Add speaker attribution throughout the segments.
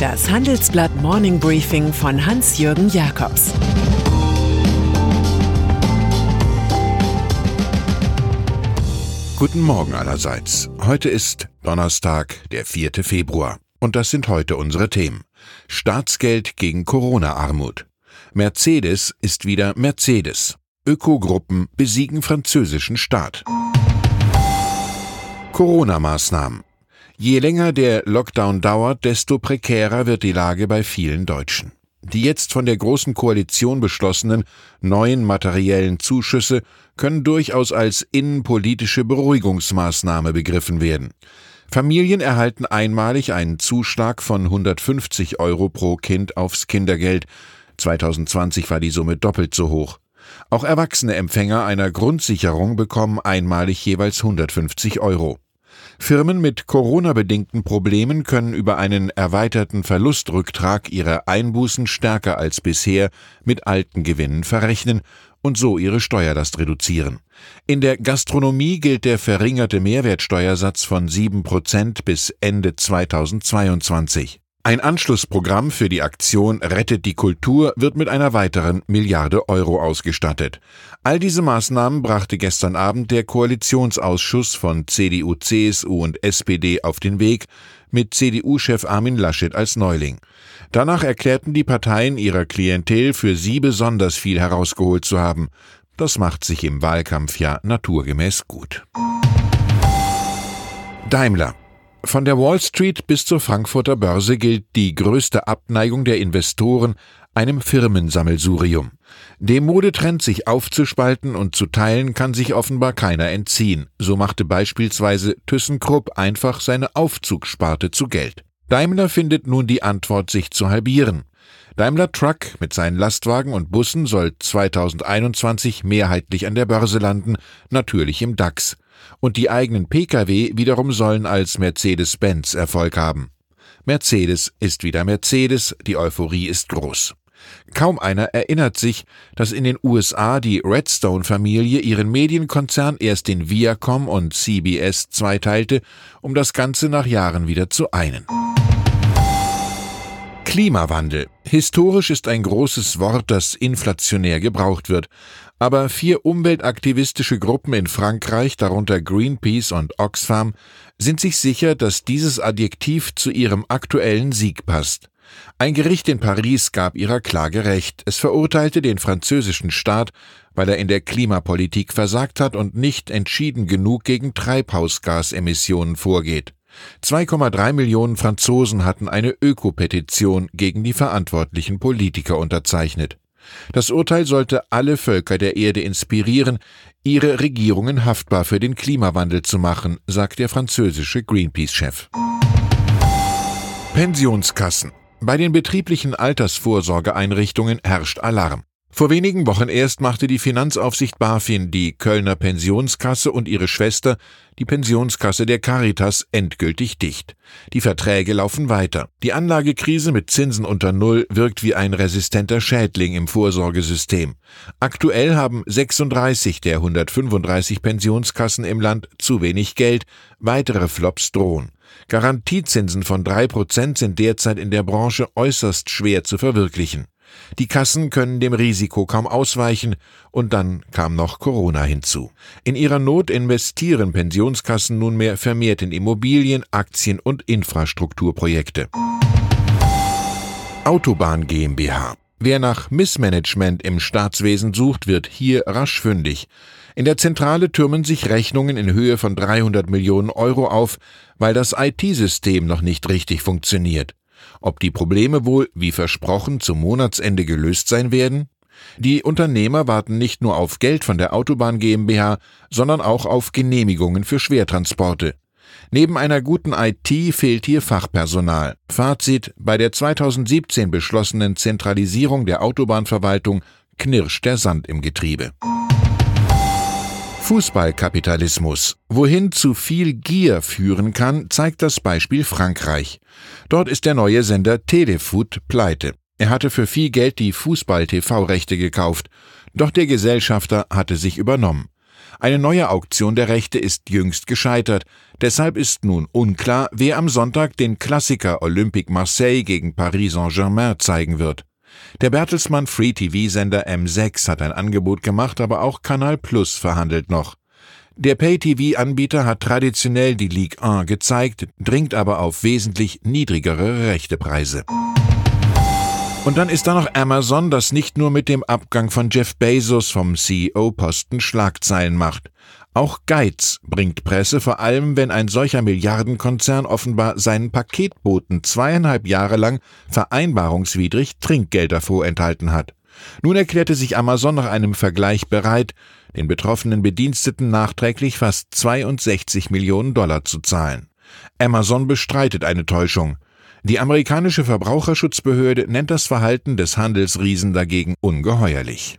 Speaker 1: Das Handelsblatt Morning Briefing von Hans-Jürgen Jakobs
Speaker 2: Guten Morgen allerseits. Heute ist Donnerstag, der 4. Februar. Und das sind heute unsere Themen. Staatsgeld gegen Corona-Armut. Mercedes ist wieder Mercedes. Ökogruppen besiegen französischen Staat. Corona-Maßnahmen. Je länger der Lockdown dauert, desto prekärer wird die Lage bei vielen Deutschen. Die jetzt von der Großen Koalition beschlossenen neuen materiellen Zuschüsse können durchaus als innenpolitische Beruhigungsmaßnahme begriffen werden. Familien erhalten einmalig einen Zuschlag von 150 Euro pro Kind aufs Kindergeld. 2020 war die Summe doppelt so hoch. Auch erwachsene Empfänger einer Grundsicherung bekommen einmalig jeweils 150 Euro. Firmen mit Corona-bedingten Problemen können über einen erweiterten Verlustrücktrag ihre Einbußen stärker als bisher mit alten Gewinnen verrechnen und so ihre Steuerlast reduzieren. In der Gastronomie gilt der verringerte Mehrwertsteuersatz von 7 Prozent bis Ende 2022. Ein Anschlussprogramm für die Aktion Rettet die Kultur wird mit einer weiteren Milliarde Euro ausgestattet. All diese Maßnahmen brachte gestern Abend der Koalitionsausschuss von CDU, CSU und SPD auf den Weg, mit CDU-Chef Armin Laschet als Neuling. Danach erklärten die Parteien ihrer Klientel für sie besonders viel herausgeholt zu haben. Das macht sich im Wahlkampf ja naturgemäß gut. Daimler von der Wall Street bis zur Frankfurter Börse gilt die größte Abneigung der Investoren einem Firmensammelsurium. Dem Modetrend, sich aufzuspalten und zu teilen, kann sich offenbar keiner entziehen. So machte beispielsweise ThyssenKrupp einfach seine Aufzugssparte zu Geld. Daimler findet nun die Antwort, sich zu halbieren. Daimler Truck mit seinen Lastwagen und Bussen soll 2021 mehrheitlich an der Börse landen, natürlich im DAX und die eigenen Pkw wiederum sollen als Mercedes-Benz Erfolg haben. Mercedes ist wieder Mercedes, die Euphorie ist groß. Kaum einer erinnert sich, dass in den USA die Redstone-Familie ihren Medienkonzern erst in Viacom und CBS zweiteilte, um das Ganze nach Jahren wieder zu einen. Klimawandel. Historisch ist ein großes Wort, das inflationär gebraucht wird. Aber vier umweltaktivistische Gruppen in Frankreich, darunter Greenpeace und Oxfam, sind sich sicher, dass dieses Adjektiv zu ihrem aktuellen Sieg passt. Ein Gericht in Paris gab ihrer Klage Recht. Es verurteilte den französischen Staat, weil er in der Klimapolitik versagt hat und nicht entschieden genug gegen Treibhausgasemissionen vorgeht. 2,3 Millionen Franzosen hatten eine Ökopetition gegen die verantwortlichen Politiker unterzeichnet. Das Urteil sollte alle Völker der Erde inspirieren, ihre Regierungen haftbar für den Klimawandel zu machen, sagt der französische Greenpeace-Chef. Pensionskassen. Bei den betrieblichen Altersvorsorgeeinrichtungen herrscht Alarm. Vor wenigen Wochen erst machte die Finanzaufsicht BaFin die Kölner Pensionskasse und ihre Schwester, die Pensionskasse der Caritas, endgültig dicht. Die Verträge laufen weiter. Die Anlagekrise mit Zinsen unter Null wirkt wie ein resistenter Schädling im Vorsorgesystem. Aktuell haben 36 der 135 Pensionskassen im Land zu wenig Geld. Weitere Flops drohen. Garantiezinsen von drei Prozent sind derzeit in der Branche äußerst schwer zu verwirklichen. Die Kassen können dem Risiko kaum ausweichen, und dann kam noch Corona hinzu. In ihrer Not investieren Pensionskassen nunmehr vermehrt in Immobilien, Aktien und Infrastrukturprojekte. Autobahn GmbH. Wer nach Missmanagement im Staatswesen sucht, wird hier rasch fündig. In der Zentrale türmen sich Rechnungen in Höhe von 300 Millionen Euro auf, weil das IT-System noch nicht richtig funktioniert. Ob die Probleme wohl, wie versprochen, zum Monatsende gelöst sein werden? Die Unternehmer warten nicht nur auf Geld von der Autobahn GmbH, sondern auch auf Genehmigungen für Schwertransporte. Neben einer guten IT fehlt hier Fachpersonal. Fazit, bei der 2017 beschlossenen Zentralisierung der Autobahnverwaltung knirscht der Sand im Getriebe. Fußballkapitalismus. Wohin zu viel Gier führen kann, zeigt das Beispiel Frankreich. Dort ist der neue Sender Telefoot pleite. Er hatte für viel Geld die Fußball-TV-Rechte gekauft, doch der Gesellschafter hatte sich übernommen. Eine neue Auktion der Rechte ist jüngst gescheitert. Deshalb ist nun unklar, wer am Sonntag den Klassiker Olympique Marseille gegen Paris Saint-Germain zeigen wird. Der Bertelsmann Free TV-Sender M6 hat ein Angebot gemacht, aber auch Kanal Plus verhandelt noch. Der Pay-TV-Anbieter hat traditionell die Ligue 1 gezeigt, dringt aber auf wesentlich niedrigere Rechtepreise. Und dann ist da noch Amazon, das nicht nur mit dem Abgang von Jeff Bezos vom CEO-Posten Schlagzeilen macht. Auch Geiz bringt Presse, vor allem wenn ein solcher Milliardenkonzern offenbar seinen Paketboten zweieinhalb Jahre lang vereinbarungswidrig Trinkgelder vorenthalten hat. Nun erklärte sich Amazon nach einem Vergleich bereit, den betroffenen Bediensteten nachträglich fast 62 Millionen Dollar zu zahlen. Amazon bestreitet eine Täuschung. Die amerikanische Verbraucherschutzbehörde nennt das Verhalten des Handelsriesen dagegen ungeheuerlich.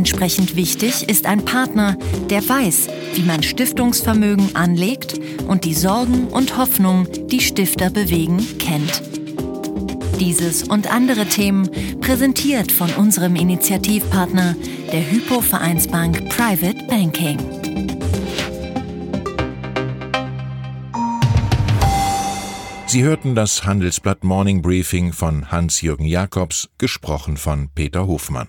Speaker 3: Entsprechend wichtig ist ein Partner, der weiß, wie man Stiftungsvermögen anlegt und die Sorgen und Hoffnungen, die Stifter bewegen, kennt. Dieses und andere Themen präsentiert von unserem Initiativpartner, der Hypo Vereinsbank Private Banking.
Speaker 2: Sie hörten das Handelsblatt Morning Briefing von Hans-Jürgen Jakobs, gesprochen von Peter Hofmann.